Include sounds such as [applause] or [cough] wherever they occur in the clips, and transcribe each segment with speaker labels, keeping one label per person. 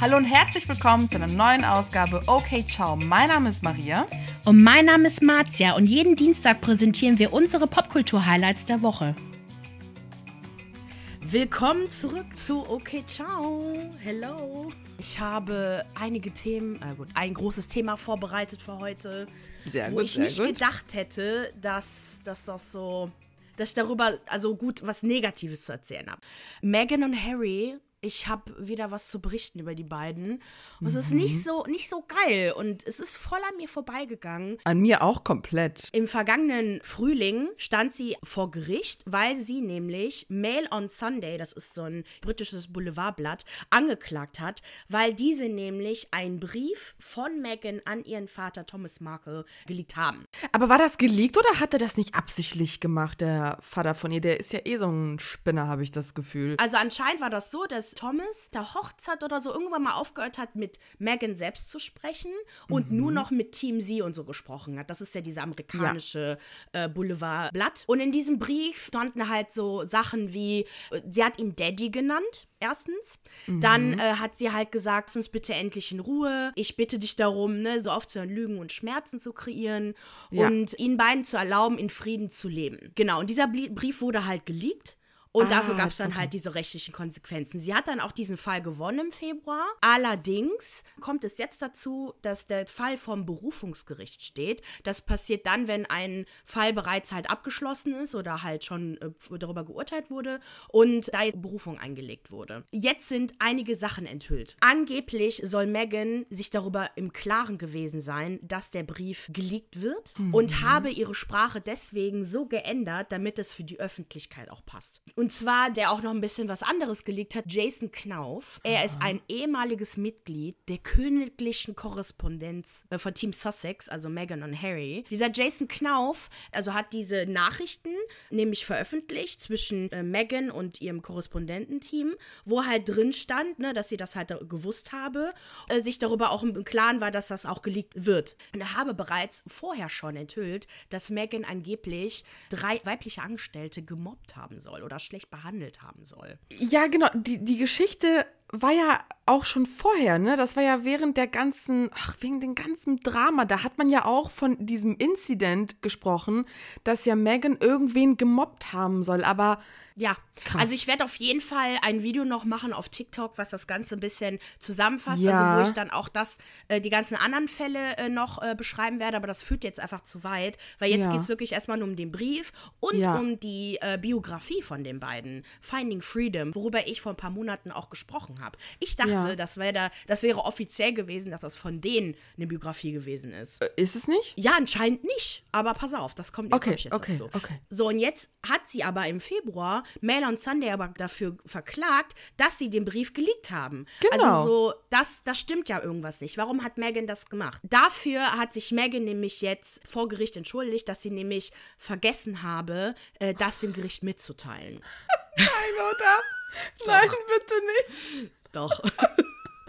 Speaker 1: Hallo und herzlich willkommen zu einer neuen Ausgabe Okay Ciao. Mein Name ist Maria.
Speaker 2: Und mein Name ist Marzia und jeden Dienstag präsentieren wir unsere Popkultur-Highlights der Woche. Willkommen zurück zu Okay Ciao. Hello. Ich habe einige Themen, äh gut, ein großes Thema vorbereitet für heute,
Speaker 1: Sehr
Speaker 2: wo
Speaker 1: gut,
Speaker 2: ich
Speaker 1: sehr
Speaker 2: nicht
Speaker 1: gut.
Speaker 2: gedacht hätte, dass, dass das so, dass ich darüber also gut was Negatives zu erzählen habe. Meghan und Harry, ich habe wieder was zu berichten über die beiden. Und es ist
Speaker 1: Mhm.
Speaker 2: nicht so, nicht so geil und es ist voll an mir vorbeigegangen.
Speaker 1: An mir auch komplett.
Speaker 2: Im vergangenen Frühling stand sie vor Gericht, weil sie nämlich Mail on Sunday, das ist so ein britisches Boulevardblatt, angeklagt hat, weil diese nämlich einen Brief von Meghan an ihren Vater Thomas Markle geleakt haben.
Speaker 1: Aber war das geleakt oder hat er das nicht absichtlich gemacht, der Vater von ihr? Der ist ja eh so ein Spinner, habe ich das Gefühl.
Speaker 2: Also anscheinend war das so, dass Thomas der Hochzeit oder so irgendwann mal aufgehört hat, mit Meghan selbst zu sprechen und nur noch mit Team Sie und so gesprochen hat. Das ist ja diese amerikanische äh, Boulevardblatt. Und in diesem Brief standen halt so Sachen wie, äh, sie hat ihn Daddy genannt. Erstens. Dann äh, hat sie halt gesagt, uns bitte endlich in Ruhe. Ich bitte dich darum, ne, so aufzuhören, Lügen und Schmerzen zu kreieren
Speaker 1: Ja.
Speaker 2: und ihnen beiden zu erlauben, in Frieden zu leben. Genau. Und dieser Brief wurde halt geleakt. Und
Speaker 1: Ah,
Speaker 2: dafür gab es dann
Speaker 1: okay.
Speaker 2: halt diese rechtlichen Konsequenzen. Sie hat dann auch diesen Fall gewonnen im Februar. Allerdings kommt es jetzt dazu, dass der Fall vom Berufungsgericht steht. Das passiert dann, wenn ein Fall bereits halt abgeschlossen ist oder halt schon äh, darüber geurteilt wurde und da Berufung eingelegt wurde. Jetzt sind einige Sachen enthüllt. Angeblich soll Meghan sich darüber im Klaren gewesen sein, dass der Brief geleakt wird und habe ihre Sprache deswegen so geändert, damit es für die Öffentlichkeit auch passt. Und zwar, der auch noch ein bisschen was anderes geleakt hat, Jason Knauf. Er ist ein ehemaliges Mitglied der königlichen Korrespondenz äh, von Team Sussex, also Meghan und Harry. Dieser Jason Knauf, also hat diese Nachrichten nämlich veröffentlicht zwischen äh, Meghan und ihrem Korrespondententeam, wo halt drin stand, ne, dass sie das halt gewusst habe, äh, sich darüber auch im Klaren war, dass das auch geleakt wird. Und er habe bereits vorher schon enthüllt, dass Meghan angeblich drei weibliche Angestellte gemobbt haben soll oder schlecht behandelt haben soll.
Speaker 1: Ja, genau. Die, die Geschichte war ja auch schon vorher, ne? Das war ja während der ganzen, ach, wegen dem ganzen Drama. Da hat man ja auch von diesem Incident gesprochen, dass ja Megan irgendwen gemobbt haben soll. Aber
Speaker 2: Ja,
Speaker 1: Krass.
Speaker 2: also ich werde auf jeden Fall ein Video noch machen auf TikTok, was das Ganze ein bisschen zusammenfasst,
Speaker 1: Ja.
Speaker 2: also wo ich dann auch das, äh, die ganzen anderen Fälle äh, noch äh, beschreiben werde, aber das führt jetzt einfach zu weit, weil jetzt
Speaker 1: Ja.
Speaker 2: geht es wirklich erstmal nur um den Brief und
Speaker 1: Ja.
Speaker 2: um die äh, Biografie von den beiden, Finding Freedom, worüber ich vor ein paar Monaten auch gesprochen habe. Ich dachte,
Speaker 1: Ja.
Speaker 2: das, wär da, das wäre offiziell gewesen, dass das von denen eine Biografie gewesen ist.
Speaker 1: äh, ist es nicht?
Speaker 2: Ja, anscheinend nicht. Aber pass auf, das kommt
Speaker 1: Okay,
Speaker 2: jetzt
Speaker 1: okay,
Speaker 2: dazu.
Speaker 1: okay.
Speaker 2: So, und jetzt hat sie aber im Februar Mail on Sunday aber dafür verklagt, dass sie den Brief geleakt haben.
Speaker 1: Genau.
Speaker 2: Also so, das, das stimmt ja irgendwas nicht. Warum hat Megan das gemacht? Dafür hat sich Megan nämlich jetzt vor Gericht entschuldigt, dass sie nämlich vergessen habe, äh, das dem Gericht mitzuteilen. [laughs]
Speaker 1: Nein, oder? [laughs] Nein, bitte nicht.
Speaker 2: Doch. [laughs]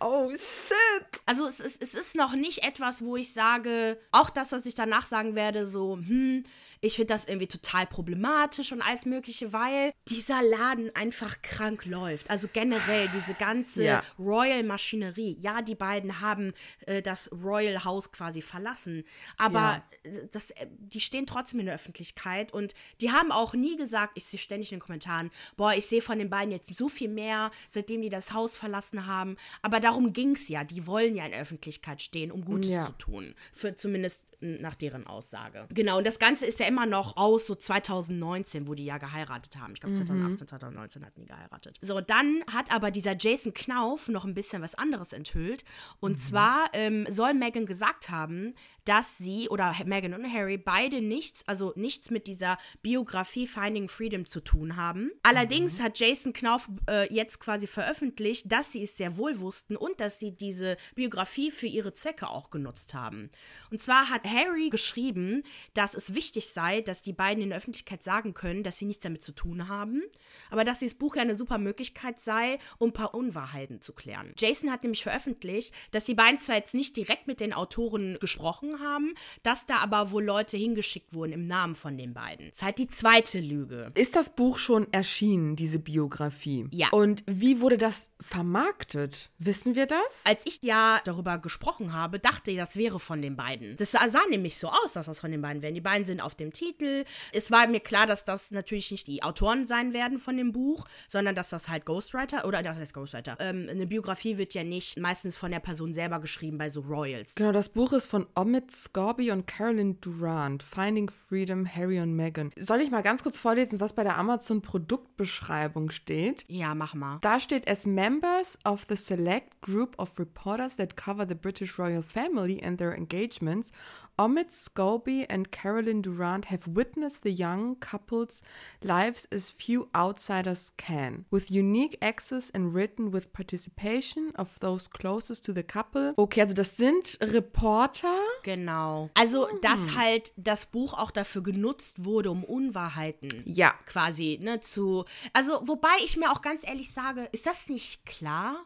Speaker 1: Oh, shit.
Speaker 2: Also es ist, es ist noch nicht etwas, wo ich sage, auch das, was ich danach sagen werde, so, hm, ich finde das irgendwie total problematisch und alles Mögliche, weil dieser Laden einfach krank läuft. Also generell diese ganze
Speaker 1: Ja.
Speaker 2: Royal-Maschinerie. Ja, die beiden haben äh, das Royal House quasi verlassen, aber äh, das, äh, die stehen trotzdem in der Öffentlichkeit und die haben auch nie gesagt, ich sehe ständig in den Kommentaren, boah, ich sehe von den beiden jetzt so viel mehr, seitdem die das Haus verlassen haben. Aber darum ging es ja. Die wollen ja in der Öffentlichkeit stehen, um Gutes
Speaker 1: Ja.
Speaker 2: zu tun. Für zumindest nach deren Aussage. Genau, und das Ganze ist ja immer noch aus so 2019, wo die ja geheiratet haben. Ich glaube 2018, 2019 hatten die geheiratet. So, dann hat aber dieser Jason Knauf noch ein bisschen was anderes enthüllt. Und zwar ähm, soll Meghan gesagt haben, dass sie oder Meghan und Harry beide nichts, also nichts mit dieser Biografie Finding Freedom zu tun haben. Allerdings hat Jason Knauf äh, jetzt quasi veröffentlicht, dass sie es sehr wohl wussten und dass sie diese Biografie für ihre Zwecke auch genutzt haben. Und zwar hat Harry geschrieben, dass es wichtig sei, dass die beiden in der Öffentlichkeit sagen können, dass sie nichts damit zu tun haben, aber dass dieses Buch ja eine super Möglichkeit sei, um ein paar Unwahrheiten zu klären. Jason hat nämlich veröffentlicht, dass die beiden zwar jetzt nicht direkt mit den Autoren gesprochen gesprochen haben, dass da aber wohl Leute hingeschickt wurden im Namen von den beiden. Das ist halt die zweite Lüge.
Speaker 1: Ist das Buch schon erschienen, diese Biografie?
Speaker 2: Ja.
Speaker 1: Und wie wurde das vermarktet? Wissen wir das?
Speaker 2: Als ich ja darüber gesprochen habe, dachte ich, das wäre von den beiden. Das sah, sah nämlich so aus, dass das von den beiden wären. Die beiden sind auf dem Titel. Es war mir klar, dass das natürlich nicht die Autoren sein werden von dem Buch, sondern dass das halt Ghostwriter oder das heißt Ghostwriter. Ähm, eine Biografie wird ja nicht meistens von der Person selber geschrieben bei so Royals.
Speaker 1: Genau, das Buch ist von Omid Scobie und Carolyn Durant. Finding Freedom, Harry und Meghan. Soll ich mal ganz kurz vorlesen, was bei der Amazon-Produktbeschreibung steht?
Speaker 2: Ja, mach mal.
Speaker 1: Da steht, as members of the select group of reporters that cover the British royal family and their engagements, Omid Scobie and Carolyn Durant have witnessed the young couple's lives as few outsiders can, with unique access and written with participation of those closest to the couple. Okay, also das sind Reporter.
Speaker 2: Genau. Also, dass halt das Buch auch dafür genutzt wurde, um Unwahrheiten
Speaker 1: Ja.
Speaker 2: quasi, ne, zu. Also, wobei ich mir auch ganz ehrlich sage, ist das nicht klar?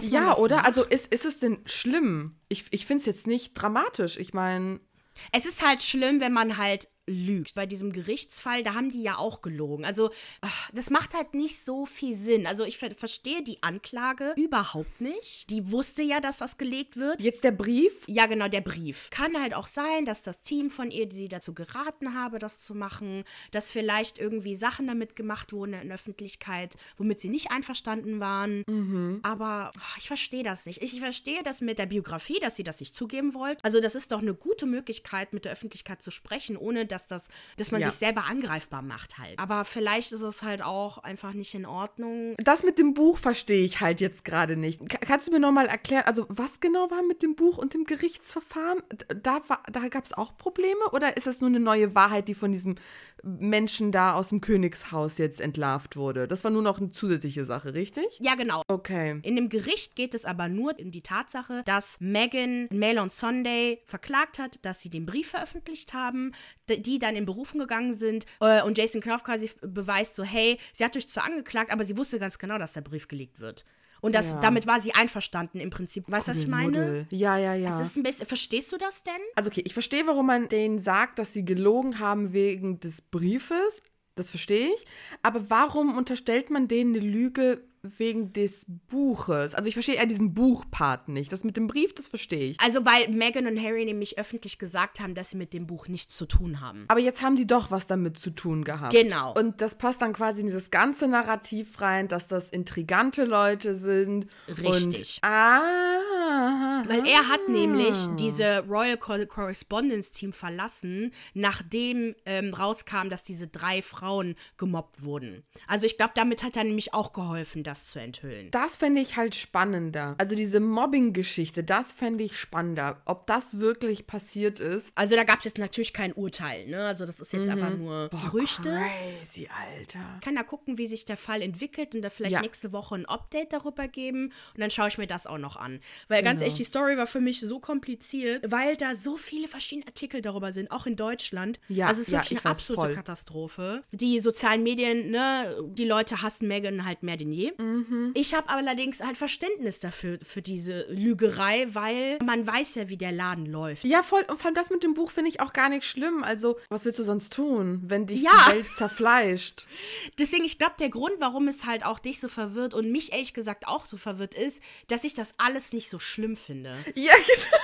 Speaker 1: Ja, oder?
Speaker 2: macht?
Speaker 1: Also ist, ist es denn schlimm? Ich, ich finde es jetzt nicht dramatisch. Ich meine,
Speaker 2: Es ist halt schlimm, wenn man halt lügt. Bei diesem Gerichtsfall, da haben die ja auch gelogen. Also, ach, das macht halt nicht so viel Sinn. Also, ich ver verstehe die Anklage überhaupt nicht. Die wusste ja, dass das gelegt wird.
Speaker 1: jetzt der Brief.
Speaker 2: Ja, genau, der Brief. Kann halt auch sein, dass das Team von ihr, die sie dazu geraten habe, das zu machen, dass vielleicht irgendwie Sachen damit gemacht wurden in der Öffentlichkeit, womit sie nicht einverstanden waren. Aber ach, ich verstehe das nicht. Ich verstehe das mit der Biografie, dass sie das nicht zugeben wollt. Also das ist doch eine gute Möglichkeit, mit der Öffentlichkeit zu sprechen, ohne dass das, dass man
Speaker 1: Ja.
Speaker 2: sich selber angreifbar macht halt. Aber vielleicht ist es halt auch einfach nicht in Ordnung.
Speaker 1: Das mit dem Buch verstehe ich halt jetzt gerade nicht. Ka- Kannst du mir nochmal erklären, also was genau war mit dem Buch und dem Gerichtsverfahren? Da, war- da gab es auch Probleme oder ist das nur eine neue Wahrheit, die von diesem Menschen da aus dem Königshaus jetzt entlarvt wurde? Das war nur noch eine zusätzliche Sache, richtig?
Speaker 2: Ja, genau.
Speaker 1: Okay.
Speaker 2: In dem Gericht geht es aber nur um die Tatsache, dass Meghan Mail on Sunday verklagt hat, dass sie den Brief veröffentlicht haben, die dann in Berufen gegangen sind äh, und Jason Knopf quasi beweist so, hey, sie hat euch zwar angeklagt, aber sie wusste ganz genau, dass der Brief gelegt wird. Und das,
Speaker 1: Ja.
Speaker 2: damit war sie einverstanden im Prinzip. Weißt du, was ich meine?
Speaker 1: Ja, ja, ja.
Speaker 2: Es ist ein bisschen, verstehst du das denn?
Speaker 1: Also okay, ich verstehe, warum man denen sagt, dass sie gelogen haben wegen des Briefes. Das verstehe ich. Aber warum unterstellt man denen eine Lüge wegen des Buches? Also ich verstehe eher diesen Buchpart nicht. Das mit dem Brief, das verstehe ich.
Speaker 2: Also, weil Meghan und Harry nämlich öffentlich gesagt haben, dass sie mit dem Buch nichts zu tun haben.
Speaker 1: Aber jetzt haben die doch was damit zu tun gehabt.
Speaker 2: Genau.
Speaker 1: Und das passt dann quasi in dieses ganze Narrativ rein, dass das intrigante Leute sind.
Speaker 2: Richtig.
Speaker 1: Und, ah.
Speaker 2: Weil er hat nämlich diese Royal Co Correspondence Team verlassen, nachdem ähm, rauskam, dass diese drei Frauen gemobbt wurden. Also ich glaube, damit hat er nämlich auch geholfen, das zu enthüllen.
Speaker 1: Das fände ich halt spannender. Also diese Mobbing-Geschichte, das fände ich spannender. Ob das wirklich passiert ist.
Speaker 2: Also da gab es jetzt natürlich kein Urteil, ne? Also das ist jetzt einfach nur Gerüchte.
Speaker 1: Crazy, Alter.
Speaker 2: Ich kann da gucken, wie sich der Fall entwickelt und da vielleicht
Speaker 1: Ja.
Speaker 2: nächste Woche ein Update darüber geben und dann schaue ich mir das auch noch an. Weil ganz
Speaker 1: Genau.
Speaker 2: ehrlich, die Story war für mich so kompliziert, weil da so viele verschiedene Artikel darüber sind, auch in Deutschland.
Speaker 1: Ja,
Speaker 2: also es ist
Speaker 1: ja,
Speaker 2: wirklich
Speaker 1: ich
Speaker 2: eine absolute
Speaker 1: voll.
Speaker 2: Katastrophe. Die sozialen Medien, ne, die Leute hassen Megan halt mehr denn je.
Speaker 1: Mhm.
Speaker 2: Ich habe allerdings halt Verständnis dafür, für diese Lügerei, weil man weiß ja, wie der Laden läuft.
Speaker 1: Ja, voll. Und vor allem das mit dem Buch finde ich auch gar nicht schlimm. Also, was willst du sonst tun, wenn dich
Speaker 2: Ja.
Speaker 1: die Welt zerfleischt? [laughs]
Speaker 2: Deswegen, ich glaube, der Grund, warum es halt auch dich so verwirrt und mich ehrlich gesagt auch so verwirrt ist, dass ich das alles nicht so schlimm finde.
Speaker 1: Ja, [laughs] genau.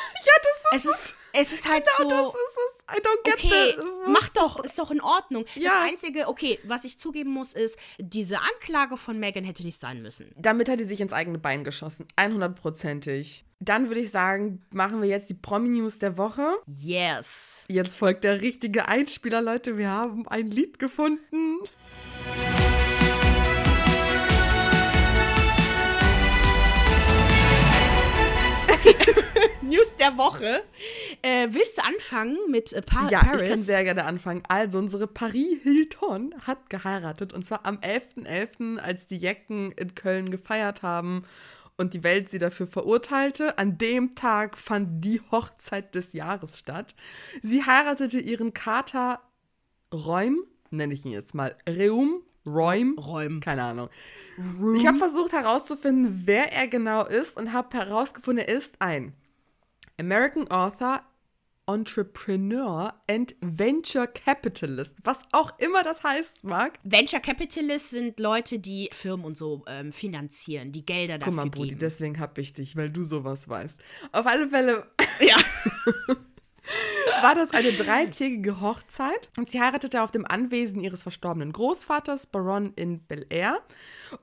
Speaker 2: Es ist, es ist halt
Speaker 1: Genau,
Speaker 2: so.
Speaker 1: das ist es. I don't get
Speaker 2: Okay,
Speaker 1: the,
Speaker 2: mach doch, ist doch in Ordnung.
Speaker 1: Ja.
Speaker 2: Das Einzige, okay, was ich zugeben muss, ist, diese Anklage von Megan hätte nicht sein müssen.
Speaker 1: Damit hat die sich ins eigene Bein geschossen. 100%ig. Dann würde ich sagen, machen wir jetzt die Promi-News der Woche.
Speaker 2: Yes.
Speaker 1: Jetzt folgt der richtige Einspieler, Leute. Wir haben ein Lied gefunden.
Speaker 2: News der Woche. Äh, willst du anfangen mit äh, pa
Speaker 1: Ja,
Speaker 2: Paris?
Speaker 1: ich kann sehr gerne anfangen. Also, unsere Paris Hilton hat geheiratet. Und zwar am 11.11., als die Jecken in Köln gefeiert haben und die Welt sie dafür verurteilte. An dem Tag fand die Hochzeit des Jahres statt. Sie heiratete ihren Kater Räum, nenne ich ihn jetzt mal, Reum, Räum,
Speaker 2: Räum.
Speaker 1: keine Ahnung. Ich habe versucht herauszufinden, wer er genau ist und habe herausgefunden, er ist ein American Author, Entrepreneur and Venture Capitalist. Was auch immer das heißt, Marc.
Speaker 2: Venture Capitalist sind Leute, die Firmen und so ähm, finanzieren, die Gelder dafür
Speaker 1: Guck mal, Brudi,
Speaker 2: geben.
Speaker 1: deswegen hab ich dich, weil du sowas weißt. Auf alle Fälle [laughs]
Speaker 2: ja. [laughs]
Speaker 1: war das eine dreitägige Hochzeit und sie heiratete auf dem Anwesen ihres verstorbenen Großvaters, Baron in Bel Air.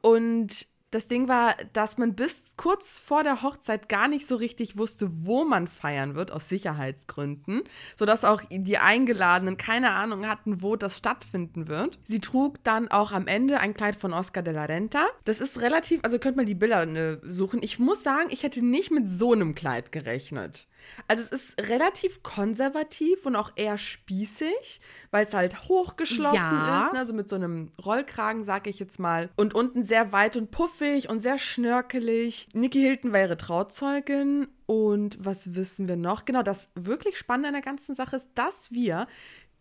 Speaker 1: Und das Ding war, dass man bis kurz vor der Hochzeit gar nicht so richtig wusste, wo man feiern wird, aus Sicherheitsgründen, sodass auch die Eingeladenen keine Ahnung hatten, wo das stattfinden wird. Sie trug dann auch am Ende ein Kleid von Oscar de la Renta. Das ist relativ, also könnt mal die Bilder äh, suchen. Ich muss sagen, ich hätte nicht mit so einem Kleid gerechnet. Also es ist relativ konservativ und auch eher spießig, weil es halt hochgeschlossen
Speaker 2: Ja.
Speaker 1: ist, ne? also mit so einem Rollkragen, sag ich jetzt mal. Und unten sehr weit und puffig und sehr schnörkelig. Nikki Hilton war ihre Trauzeugin. Und was wissen wir noch? Genau, das wirklich Spannende an der ganzen Sache ist, dass wir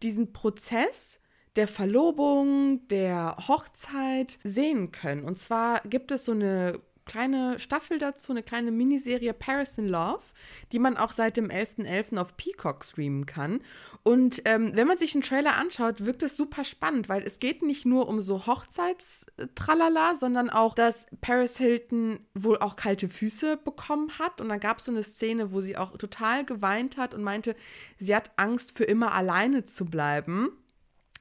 Speaker 1: diesen Prozess der Verlobung, der Hochzeit sehen können. Und zwar gibt es so eine kleine Staffel dazu, eine kleine Miniserie Paris in Love, die man auch seit dem 11.11. auf Peacock streamen kann. Und ähm, wenn man sich einen Trailer anschaut, wirkt es super spannend, weil es geht nicht nur um so Hochzeitstralala, sondern auch, dass Paris Hilton wohl auch kalte Füße bekommen hat. Und dann gab es so eine Szene, wo sie auch total geweint hat und meinte, sie hat Angst, für immer alleine zu bleiben.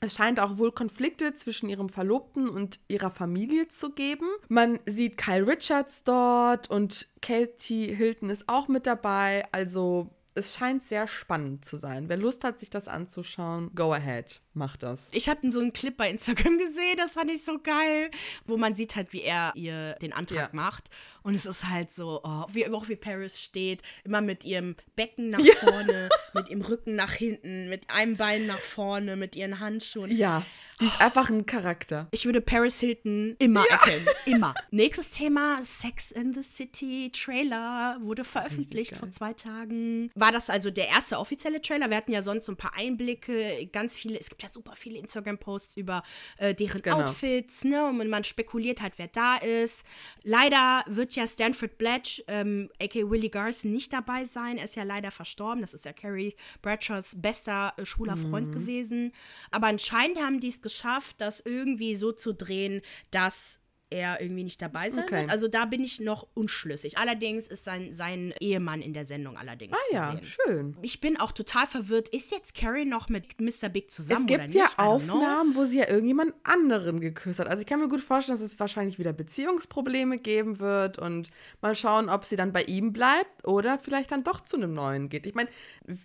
Speaker 1: Es scheint auch wohl Konflikte zwischen ihrem Verlobten und ihrer Familie zu geben. Man sieht Kyle Richards dort und Katie Hilton ist auch mit dabei. Also es scheint sehr spannend zu sein. Wer Lust hat, sich das anzuschauen, go ahead, macht das.
Speaker 2: Ich habe so einen Clip bei Instagram [laughs] gesehen, das fand ich so geil, wo man sieht halt, wie er ihr den Antrag
Speaker 1: Ja.
Speaker 2: macht. Und es ist halt so, oh, wie, auch wie Paris steht, immer mit ihrem Becken nach [laughs]
Speaker 1: Ja.
Speaker 2: vorne, mit ihrem Rücken nach hinten, mit einem Bein nach vorne, mit ihren Handschuhen.
Speaker 1: Ja, die ist einfach ein Charakter.
Speaker 2: Ich würde Paris Hilton immer erkennen. [laughs] Immer. Nächstes Thema: Sex in the City Trailer wurde veröffentlicht vor zwei Tagen. War das also der erste offizielle Trailer? Wir hatten ja sonst so ein paar Einblicke, ganz viele. Es gibt ja super viele Instagram-Posts über äh, deren
Speaker 1: Genau.
Speaker 2: Outfits, ne? Und man spekuliert halt, wer da ist. Leider wird ja Stanford Blatch, ähm, aka Willie Garson, nicht dabei sein. Er ist ja leider verstorben. Das ist ja Carrie Bradshaws bester äh, schwuler Freund
Speaker 1: Mhm.
Speaker 2: gewesen. Aber anscheinend haben die es geschafft, das irgendwie so zu drehen, dass er irgendwie nicht dabei sein
Speaker 1: Okay.
Speaker 2: wird. Also da bin ich noch unschlüssig. Allerdings ist sein, sein Ehemann in der Sendung allerdings
Speaker 1: Ah ja,
Speaker 2: sehen.
Speaker 1: schön.
Speaker 2: Ich bin auch total verwirrt. Ist jetzt Carrie noch mit Mr. Big zusammen
Speaker 1: Es
Speaker 2: oder
Speaker 1: gibt
Speaker 2: nicht?
Speaker 1: ja. Aufnahmen, wo sie ja irgendjemand anderen geküsst hat. Also ich kann mir gut vorstellen, dass es wahrscheinlich wieder Beziehungsprobleme geben wird und mal schauen, ob sie dann bei ihm bleibt oder vielleicht dann doch zu einem neuen geht. Ich meine,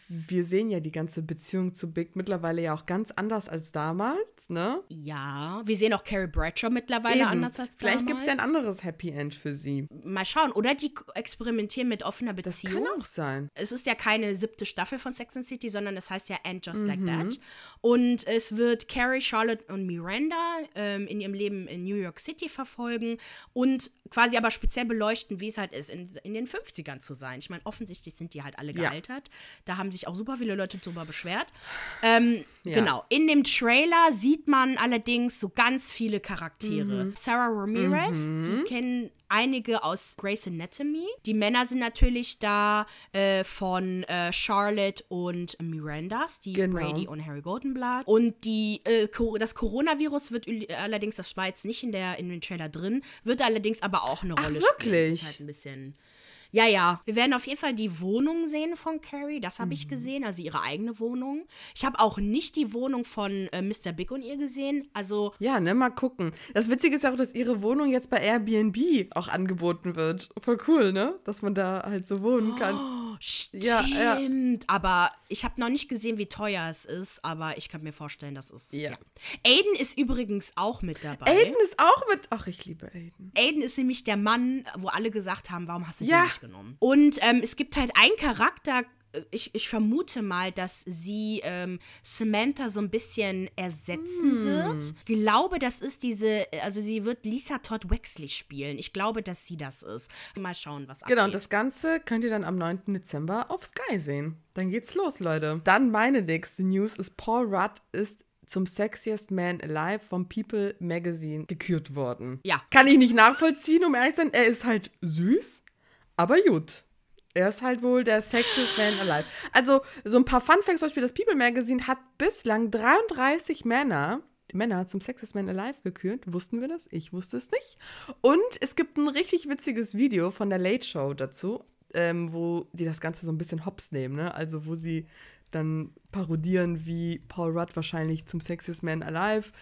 Speaker 1: wir sehen ja die ganze Beziehung zu Big mittlerweile ja auch ganz anders als damals, ne?
Speaker 2: Ja, wir sehen auch Carrie Bradshaw mittlerweile
Speaker 1: Eben.
Speaker 2: anders als
Speaker 1: Vielleicht gibt es ja ein anderes Happy End für sie.
Speaker 2: Mal schauen. Oder die experimentieren mit offener
Speaker 1: Das
Speaker 2: Beziehung.
Speaker 1: kann auch sein.
Speaker 2: Es ist ja keine siebte Staffel von Sex and City, sondern es heißt ja And Just Like
Speaker 1: Mhm.
Speaker 2: That. Und es wird Carrie, Charlotte und Miranda ähm, in ihrem Leben in New York City verfolgen und quasi aber speziell beleuchten, wie es halt ist, in, in den 50ern zu sein. Ich meine, offensichtlich sind die halt alle
Speaker 1: Ja.
Speaker 2: gealtert. Da haben sich auch super viele Leute drüber beschwert. Ähm,
Speaker 1: Ja.
Speaker 2: Genau. In dem Trailer sieht man allerdings so ganz viele Charaktere.
Speaker 1: Mhm.
Speaker 2: Sarah Ramirez, die kennen einige aus Grey's Anatomy. Die Männer sind natürlich da äh, von äh, Charlotte und Miranda, Steve
Speaker 1: Genau.
Speaker 2: Brady und Harry Goldenblatt. Und die, äh, das Coronavirus wird allerdings, das war jetzt nicht in, der, in dem Trailer drin, wird allerdings aber auch eine
Speaker 1: Ach,
Speaker 2: Rolle spielen.
Speaker 1: wirklich?
Speaker 2: Das ist halt ein bisschen. Ja, ja. Wir werden auf jeden Fall die Wohnung sehen von Carrie. Das habe ich
Speaker 1: Mhm.
Speaker 2: gesehen, also ihre eigene Wohnung. Ich habe auch nicht die Wohnung von äh, Mr. Big und ihr gesehen. Also,
Speaker 1: Ja, ne, mal gucken. Das Witzige ist ja auch, dass ihre Wohnung jetzt bei Airbnb auch angeboten wird. Voll cool, ne? Dass man da halt so wohnen kann.
Speaker 2: Stimmt.
Speaker 1: Ja, ja.
Speaker 2: Aber ich habe noch nicht gesehen, wie teuer es ist. Aber ich kann mir vorstellen, dass es.
Speaker 1: Ja.
Speaker 2: Aiden ist übrigens auch mit dabei.
Speaker 1: Aiden ist auch mit. Ach, ich liebe Aiden.
Speaker 2: Aiden ist nämlich der Mann, wo alle gesagt haben, warum hast du
Speaker 1: Ja.
Speaker 2: den nicht genommen? Und ähm, es gibt halt einen Charakter, ich, ich vermute mal, dass sie ähm, Samantha so ein bisschen ersetzen wird. Ich glaube, das ist diese, also sie wird Lisa Todd Wexley spielen. Ich glaube, dass sie das ist. Mal schauen, was
Speaker 1: Genau, und
Speaker 2: abgeht.
Speaker 1: das Ganze könnt ihr dann am 9. Dezember auf Sky sehen. Dann geht's los, Leute. Dann meine nächste News ist, Paul Rudd ist zum Sexiest Man Alive vom People Magazine gekürt worden.
Speaker 2: Ja.
Speaker 1: Kann ich nicht nachvollziehen, um ehrlich zu sein. Er ist halt süß, aber gut. Er ist halt wohl der sexiest man alive. Also, so ein paar Fun Facts, zum Beispiel das People Magazine hat bislang 33 Männer Männer zum Sexiest Man Alive gekürt. Wussten wir das? Ich wusste es nicht. Und es gibt ein richtig witziges Video von der Late Show dazu, ähm, wo die das Ganze so ein bisschen hops nehmen, ne? Also wo sie dann parodieren, wie Paul Rudd wahrscheinlich zum Sexiest Man Alive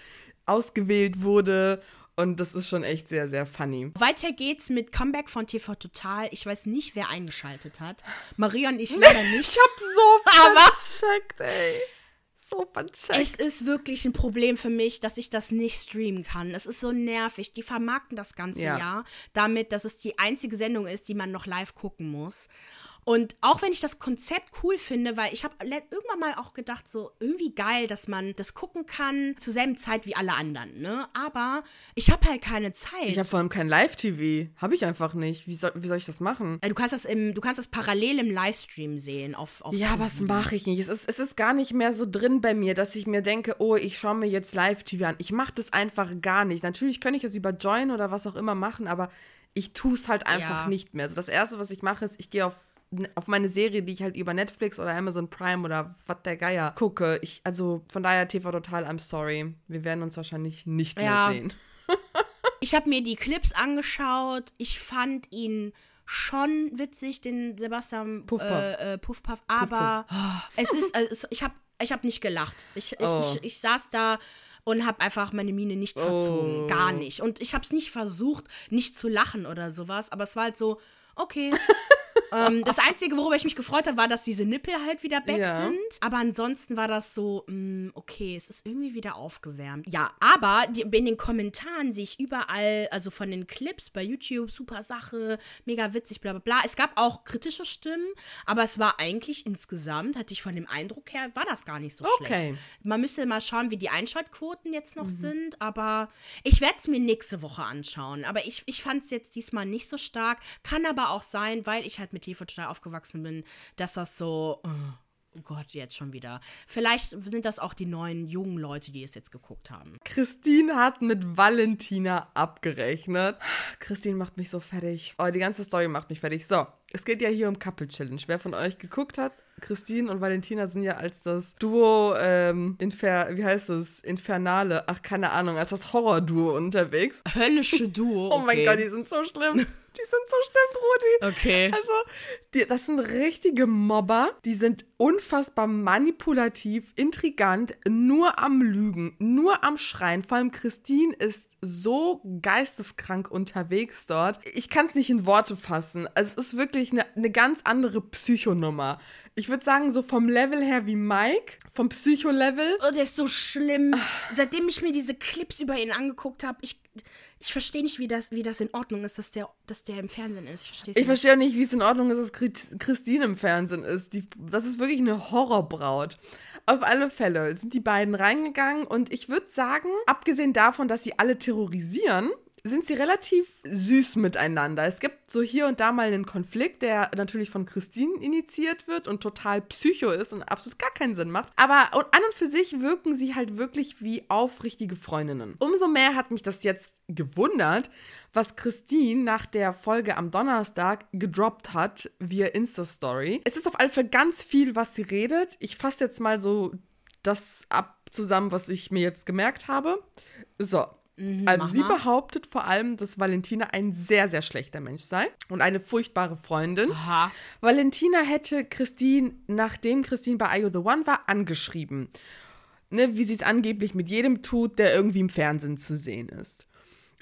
Speaker 1: ausgewählt wurde. Und das ist schon echt sehr, sehr funny.
Speaker 2: Weiter geht's mit Comeback von TV Total. Ich weiß nicht, wer eingeschaltet hat. Maria und ich leider [laughs] nicht.
Speaker 1: ich hab so [laughs] vercheckt, ey. So vercheckt.
Speaker 2: Es ist wirklich ein Problem für mich, dass ich das nicht streamen kann. Es ist so nervig. Die vermarkten das ganze
Speaker 1: Ja.
Speaker 2: Jahr damit, dass es die einzige Sendung ist, die man noch live gucken muss. Und auch wenn ich das Konzept cool finde, weil ich habe irgendwann mal auch gedacht, so irgendwie geil, dass man das gucken kann zur selben Zeit wie alle anderen, ne? Aber ich habe halt keine Zeit.
Speaker 1: ich habe vor allem kein Live-TV. Habe ich einfach nicht. Wie soll, wie soll ich das machen?
Speaker 2: Äh, du kannst das im, du kannst das parallel im Livestream sehen auf, auf
Speaker 1: Ja, was mache ich nicht? Es ist, es ist gar nicht mehr so drin bei mir, dass ich mir denke, oh, ich schaue mir jetzt Live-TV an. Ich mache das einfach gar nicht. Natürlich könnte ich das über Join oder was auch immer machen, aber ich tue es halt einfach
Speaker 2: Ja.
Speaker 1: nicht mehr. Also das Erste, was ich mache, ist, ich gehe auf, auf meine Serie, die ich halt über Netflix oder Amazon Prime oder was der Geier gucke. Ich, also von daher TV Total, I'm sorry. Wir werden uns wahrscheinlich nicht
Speaker 2: Ja.
Speaker 1: mehr sehen. [laughs]
Speaker 2: Ich habe mir die Clips angeschaut. Ich fand ihn schon witzig, den Sebastian
Speaker 1: Puff, Puff.
Speaker 2: Äh, äh, Puff, Puff. Aber es ist, also, ich habe ich hab nicht gelacht. Ich, ich,
Speaker 1: Oh.
Speaker 2: ich, ich saß da und habe einfach meine Miene nicht verzogen.
Speaker 1: Oh.
Speaker 2: Gar nicht. Und ich habe es nicht versucht, nicht zu lachen oder sowas. Aber es war halt so, okay. [laughs] ähm, das Einzige, worüber ich mich gefreut habe, war, dass diese Nippel halt wieder back
Speaker 1: Ja.
Speaker 2: sind. Aber ansonsten war das so, mh, okay, es ist irgendwie wieder aufgewärmt. Ja, aber die, in den Kommentaren sehe ich überall, also von den Clips bei YouTube, super Sache, mega witzig, bla bla bla. Es gab auch kritische Stimmen, aber es war eigentlich insgesamt, hatte ich von dem Eindruck her, war das gar nicht so
Speaker 1: Okay.
Speaker 2: schlecht. Man müsste mal schauen, wie die Einschaltquoten jetzt noch sind, aber ich werde es mir nächste Woche anschauen. Aber ich, ich fand es jetzt diesmal nicht so stark. Kann aber auch sein, weil ich halt mit TV total aufgewachsen bin, dass das so. Oh Gott, jetzt schon wieder. Vielleicht sind das auch die neuen jungen Leute, die es jetzt geguckt haben.
Speaker 1: Christine hat mit Valentina abgerechnet. Christine macht mich so fertig. Oh, die ganze Story macht mich fertig. So, es geht ja hier um Couple Challenge. Wer von euch geguckt hat, Christine und Valentina sind ja als das Duo, ähm, Infer wie heißt es? Infernale, ach, keine Ahnung, als das Horror-Duo unterwegs. [laughs]
Speaker 2: Höllische Duo.
Speaker 1: Oh mein Gott, die sind so schlimm. Die sind so schlimm, Brudi.
Speaker 2: Okay.
Speaker 1: Also, die, das sind richtige Mobber. Die sind unfassbar manipulativ, intrigant, nur am Lügen, nur am Schreien. Vor allem Christine ist so geisteskrank unterwegs dort. Ich kann es nicht in Worte fassen. Also, es ist wirklich eine, eine ganz andere Psychonummer. Ich würde sagen, so vom Level her wie Mike, vom Psycho-Level.
Speaker 2: Oh, der ist so schlimm. Seitdem ich mir diese Clips über ihn angeguckt habe, ich, ich verstehe nicht, wie das, wie das in Ordnung ist, dass der, dass der im Fernsehen ist. Ich verstehe
Speaker 1: Ich verstehe auch nicht, wie es in Ordnung ist, dass Chri- Christine im Fernsehen ist. Die, das ist wirklich eine Horrorbraut. Auf alle Fälle sind die beiden reingegangen und ich würde sagen, abgesehen davon, dass sie alle terrorisieren, sind sie relativ süß miteinander. Es gibt so hier und da mal einen Konflikt, der natürlich von Christine initiiert wird und total psycho ist und absolut gar keinen Sinn macht. Aber an und für sich wirken sie halt wirklich wie aufrichtige Freundinnen. Umso mehr hat mich das jetzt gewundert, was Christine nach der Folge am Donnerstag gedroppt hat via Insta-Story. Es ist auf alle Fälle ganz viel, was sie redet. Ich fasse jetzt mal so das ab zusammen, was ich mir jetzt gemerkt habe. So. Also
Speaker 2: mach
Speaker 1: sie behauptet vor allem, dass Valentina ein sehr, sehr schlechter Mensch sei und eine furchtbare Freundin.
Speaker 2: Aha.
Speaker 1: Valentina hätte Christine, nachdem Christine bei IO The One war, angeschrieben. Ne, wie sie es angeblich mit jedem tut, der irgendwie im Fernsehen zu sehen ist.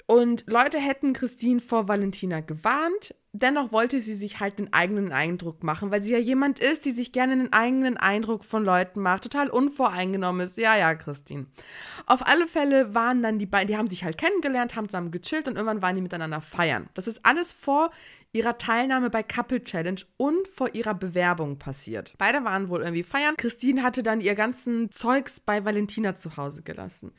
Speaker 1: Und Leute hätten Christine vor Valentina gewarnt. Dennoch wollte sie sich halt einen eigenen Eindruck machen, weil sie ja jemand ist, die sich gerne einen eigenen Eindruck von Leuten macht, total unvoreingenommen ist. Ja, ja, Christine. Auf alle Fälle waren dann die beiden, die haben sich halt kennengelernt, haben zusammen gechillt und irgendwann waren die miteinander feiern. Das ist alles vor ihrer Teilnahme bei Couple Challenge und vor ihrer Bewerbung passiert. Beide waren wohl irgendwie feiern. Christine hatte dann ihr ganzen Zeugs bei Valentina zu Hause gelassen.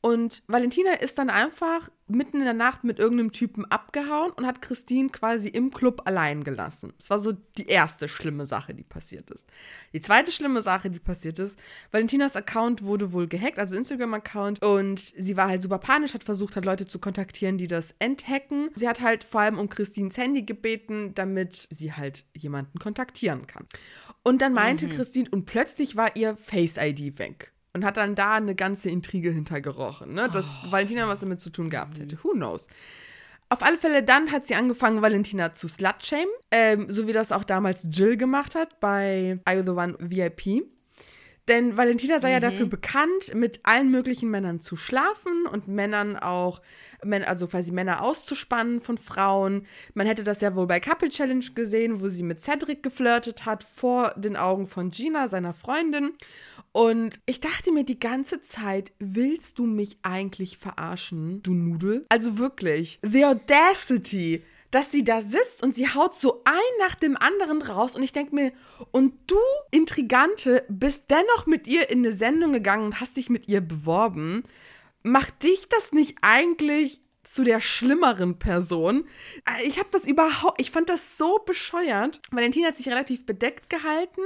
Speaker 1: Und Valentina ist dann einfach mitten in der Nacht mit irgendeinem Typen abgehauen und hat Christine quasi im Club allein gelassen. Das war so die erste schlimme Sache, die passiert ist. Die zweite schlimme Sache, die passiert ist, Valentinas Account wurde wohl gehackt, also Instagram-Account, und sie war halt super panisch, hat versucht, halt Leute zu kontaktieren, die das enthacken. Sie hat halt vor allem um Christines Handy gebeten, damit sie halt jemanden kontaktieren kann. Und dann meinte mhm. Christine, und plötzlich war ihr Face-ID weg und hat dann da eine ganze Intrige hintergerochen, ne? dass oh. Valentina was damit zu tun gehabt hätte. Who knows? Auf alle Fälle, dann hat sie angefangen, Valentina zu slutshamen, ähm, so wie das auch damals Jill gemacht hat bei You the One VIP. Denn Valentina sei mhm. ja dafür bekannt, mit allen möglichen Männern zu schlafen und Männern auch, also quasi Männer auszuspannen von Frauen. Man hätte das ja wohl bei Couple Challenge gesehen, wo sie mit Cedric geflirtet hat, vor den Augen von Gina, seiner Freundin. Und ich dachte mir die ganze Zeit, willst du mich eigentlich verarschen, du Nudel? Also wirklich, the audacity, dass sie da sitzt und sie haut so ein nach dem anderen raus und ich denke mir, und du, Intrigante, bist dennoch mit ihr in eine Sendung gegangen und hast dich mit ihr beworben. Macht dich das nicht eigentlich zu der schlimmeren Person. Ich habe das überhaupt, ich fand das so bescheuert. Valentina hat sich relativ bedeckt gehalten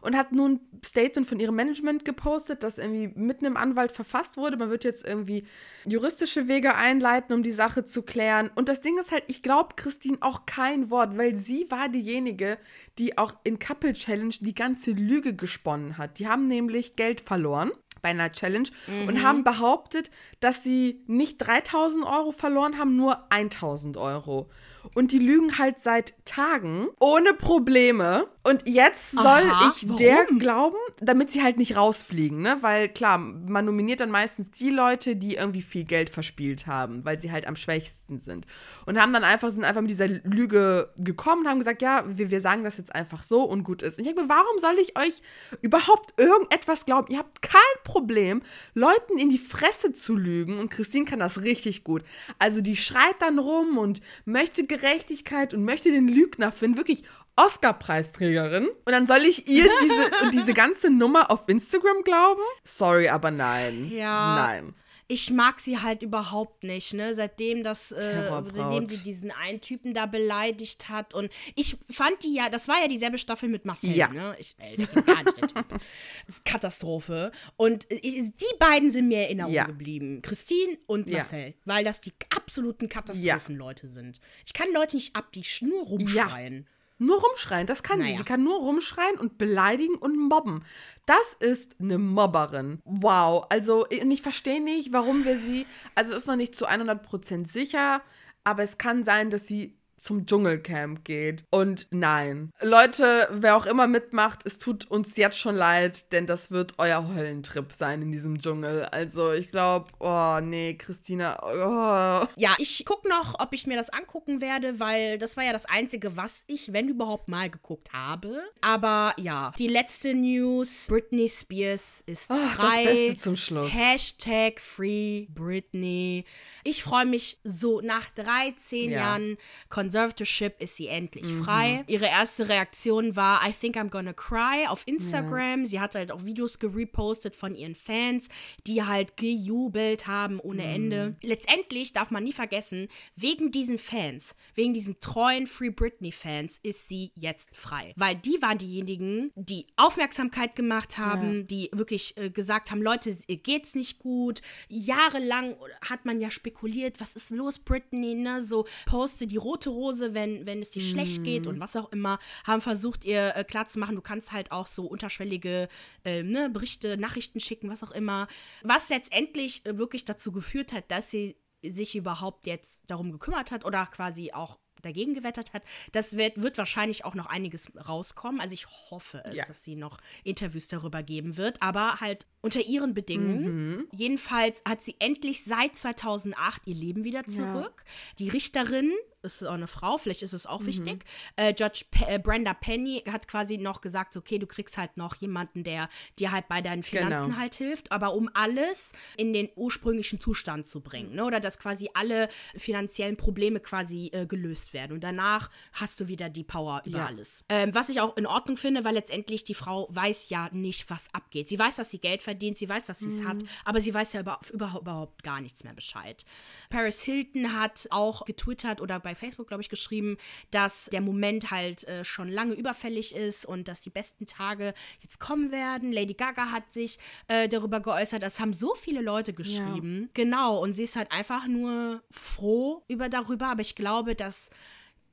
Speaker 1: und hat nun ein Statement von ihrem Management gepostet, das irgendwie mit einem Anwalt verfasst wurde. Man wird jetzt irgendwie juristische Wege einleiten, um die Sache zu klären. Und das Ding ist halt, ich glaube Christine auch kein Wort, weil sie war diejenige, die auch in Couple Challenge die ganze Lüge gesponnen hat. Die haben nämlich Geld verloren bei einer Challenge mhm. und haben behauptet, dass sie nicht 3000 Euro verloren haben, nur 1000 Euro und die lügen halt seit Tagen ohne Probleme. Und jetzt soll Aha, ich warum? der glauben, damit sie halt nicht rausfliegen, ne? Weil klar, man nominiert dann meistens die Leute, die irgendwie viel Geld verspielt haben, weil sie halt am schwächsten sind. Und haben dann einfach, sind einfach mit dieser Lüge gekommen und haben gesagt, ja, wir, wir sagen das jetzt einfach so und gut ist. Und ich denke mir, warum soll ich euch überhaupt irgendetwas glauben? Ihr habt kein Problem, Leuten in die Fresse zu lügen. Und Christine kann das richtig gut. Also die schreit dann rum und möchte Gerechtigkeit und möchte den Lügner finden. Wirklich Oscar-Preisträgerin. Und dann soll ich ihr diese, [laughs] diese ganze Nummer auf Instagram glauben? Sorry, aber nein.
Speaker 2: Ja.
Speaker 1: Nein
Speaker 2: ich mag sie halt überhaupt nicht, ne? Seitdem das, äh, seitdem sie diesen einen Typen da beleidigt hat. Und ich fand die ja, das war ja dieselbe Staffel mit Marcel, ja. ne? Ich, ey, der gar nicht, der Typ. Das ist Katastrophe. Und ich, die beiden sind mir in Erinnerung ja. geblieben. Christine und Marcel. Ja. Weil das die absoluten Katastrophenleute sind. Ich kann Leute nicht ab, die nur rumschreien.
Speaker 1: Nur rumschreien, das kann naja. sie. Sie kann nur rumschreien und beleidigen und mobben. Das ist eine Mobberin. Wow. Also, ich verstehe nicht, warum wir sie. Also, ist noch nicht zu 100% sicher, aber es kann sein, dass sie zum Dschungelcamp geht. Und nein. Leute, wer auch immer mitmacht, es tut uns jetzt schon leid, denn das wird euer Höllentrip sein in diesem Dschungel. Also ich glaube, oh nee, Christina. Oh.
Speaker 2: Ja, ich gucke noch, ob ich mir das angucken werde, weil das war ja das Einzige, was ich, wenn überhaupt mal geguckt habe. Aber ja, die letzte News, Britney Spears ist oh, frei.
Speaker 1: Das Beste zum Schluss.
Speaker 2: Hashtag Free Britney. Ich freue mich so nach 13 ja. Jahren Conservatorship ist sie endlich mhm. frei. Ihre erste Reaktion war I think I'm gonna cry auf Instagram. Ja. Sie hat halt auch Videos gerepostet von ihren Fans, die halt gejubelt haben ohne mhm. Ende. Letztendlich darf man nie vergessen, wegen diesen Fans, wegen diesen treuen Free Britney Fans ist sie jetzt frei, weil die waren diejenigen, die Aufmerksamkeit gemacht haben, ja. die wirklich äh, gesagt haben, Leute, ihr geht's nicht gut. Jahrelang hat man ja spekuliert, was ist los Britney, ne? So poste die rote Hose, wenn, wenn es dir mm. schlecht geht mhm. und was auch immer, haben versucht, ihr äh, klarzumachen, du kannst halt auch so unterschwellige äh, ne, Berichte, Nachrichten schicken, was auch immer. Was letztendlich äh, wirklich dazu geführt hat, dass sie sich überhaupt jetzt darum gekümmert hat oder quasi auch dagegen gewettert hat. Das wird, wird wahrscheinlich auch noch einiges rauskommen. Also ich hoffe es, ja. dass sie noch Interviews darüber geben wird, aber halt unter ihren Bedingungen. Mhm. Jedenfalls hat sie endlich seit 2008 ihr Leben wieder zurück. Ja. Die Richterin ist auch eine Frau, vielleicht ist es auch
Speaker 1: Mhm.
Speaker 2: wichtig. Äh, Judge Pe äh, Brenda Penny hat quasi noch gesagt, okay, du kriegst halt noch jemanden, der dir halt bei deinen Finanzen
Speaker 1: Genau.
Speaker 2: halt hilft, aber um alles in den ursprünglichen Zustand zu bringen, ne? oder dass quasi alle finanziellen Probleme quasi äh, gelöst werden und danach hast du wieder die Power über
Speaker 1: Ja.
Speaker 2: alles. Ähm, was ich auch in Ordnung finde, weil letztendlich die Frau weiß ja nicht, was abgeht. Sie weiß, dass sie Geld verdient, sie weiß, dass sie es hat, aber sie weiß ja über, überhaupt gar nichts mehr Bescheid. Paris Hilton hat auch getwittert oder bei Facebook, glaube ich, geschrieben, dass der Moment halt äh, schon lange überfällig ist und dass die besten Tage jetzt kommen werden. Lady Gaga hat sich äh, darüber geäußert, das haben so viele Leute geschrieben. Genau, und sie ist halt einfach nur froh über darüber, aber ich glaube, dass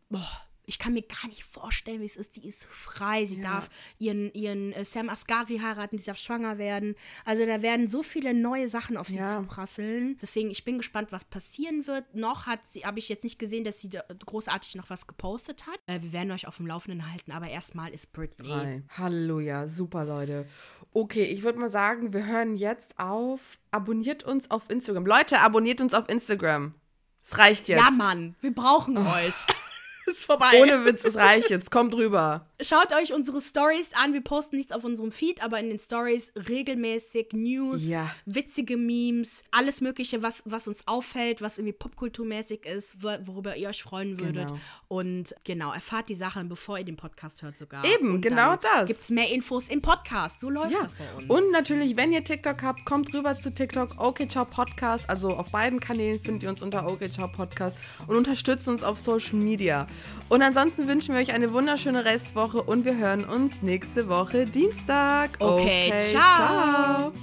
Speaker 2: boah, ich kann mir gar nicht vorstellen, wie es ist. Die ist frei, sie darf ihren, ihren äh, Sam Asghari heiraten, sie darf schwanger werden. Also da werden so viele neue Sachen auf sie
Speaker 1: Ja.
Speaker 2: zuprasseln. Deswegen, ich bin gespannt, was passieren wird. Noch hat sie, habe ich jetzt nicht gesehen, dass sie da großartig noch was gepostet hat. Äh, wir werden euch auf dem Laufenden halten, aber erstmal ist Britney.
Speaker 1: Frei. Halleluja, super Leute. Okay, ich würde mal sagen, wir hören jetzt auf. Abonniert uns auf Instagram. Leute, abonniert uns auf Instagram. Es reicht jetzt.
Speaker 2: Ja, Mann, wir brauchen euch. [laughs] ist vorbei.
Speaker 1: Ohne Witz, es reicht jetzt. Kommt rüber.
Speaker 2: Schaut euch unsere Stories an. Wir posten nichts auf unserem Feed, aber in den Stories regelmäßig News,
Speaker 1: Ja.
Speaker 2: witzige Memes, alles Mögliche, was, was uns auffällt, was irgendwie popkulturmäßig ist, wo- worüber ihr euch freuen würdet.
Speaker 1: Genau.
Speaker 2: Und genau, erfahrt die Sachen, bevor ihr den Podcast hört sogar.
Speaker 1: Eben,
Speaker 2: Und
Speaker 1: genau
Speaker 2: dann
Speaker 1: das.
Speaker 2: Gibt's mehr Infos im Podcast. So läuft
Speaker 1: Ja.
Speaker 2: das bei uns.
Speaker 1: Und natürlich, wenn ihr TikTok habt, kommt rüber zu TikTok Okay Ciao Podcast. Also auf beiden Kanälen findet ihr uns unter Okay Ciao Podcast und unterstützt uns auf Social Media. Und ansonsten wünschen wir euch eine wunderschöne Restwoche und wir hören uns nächste Woche Dienstag.
Speaker 2: Okay, ciao.
Speaker 1: ciao.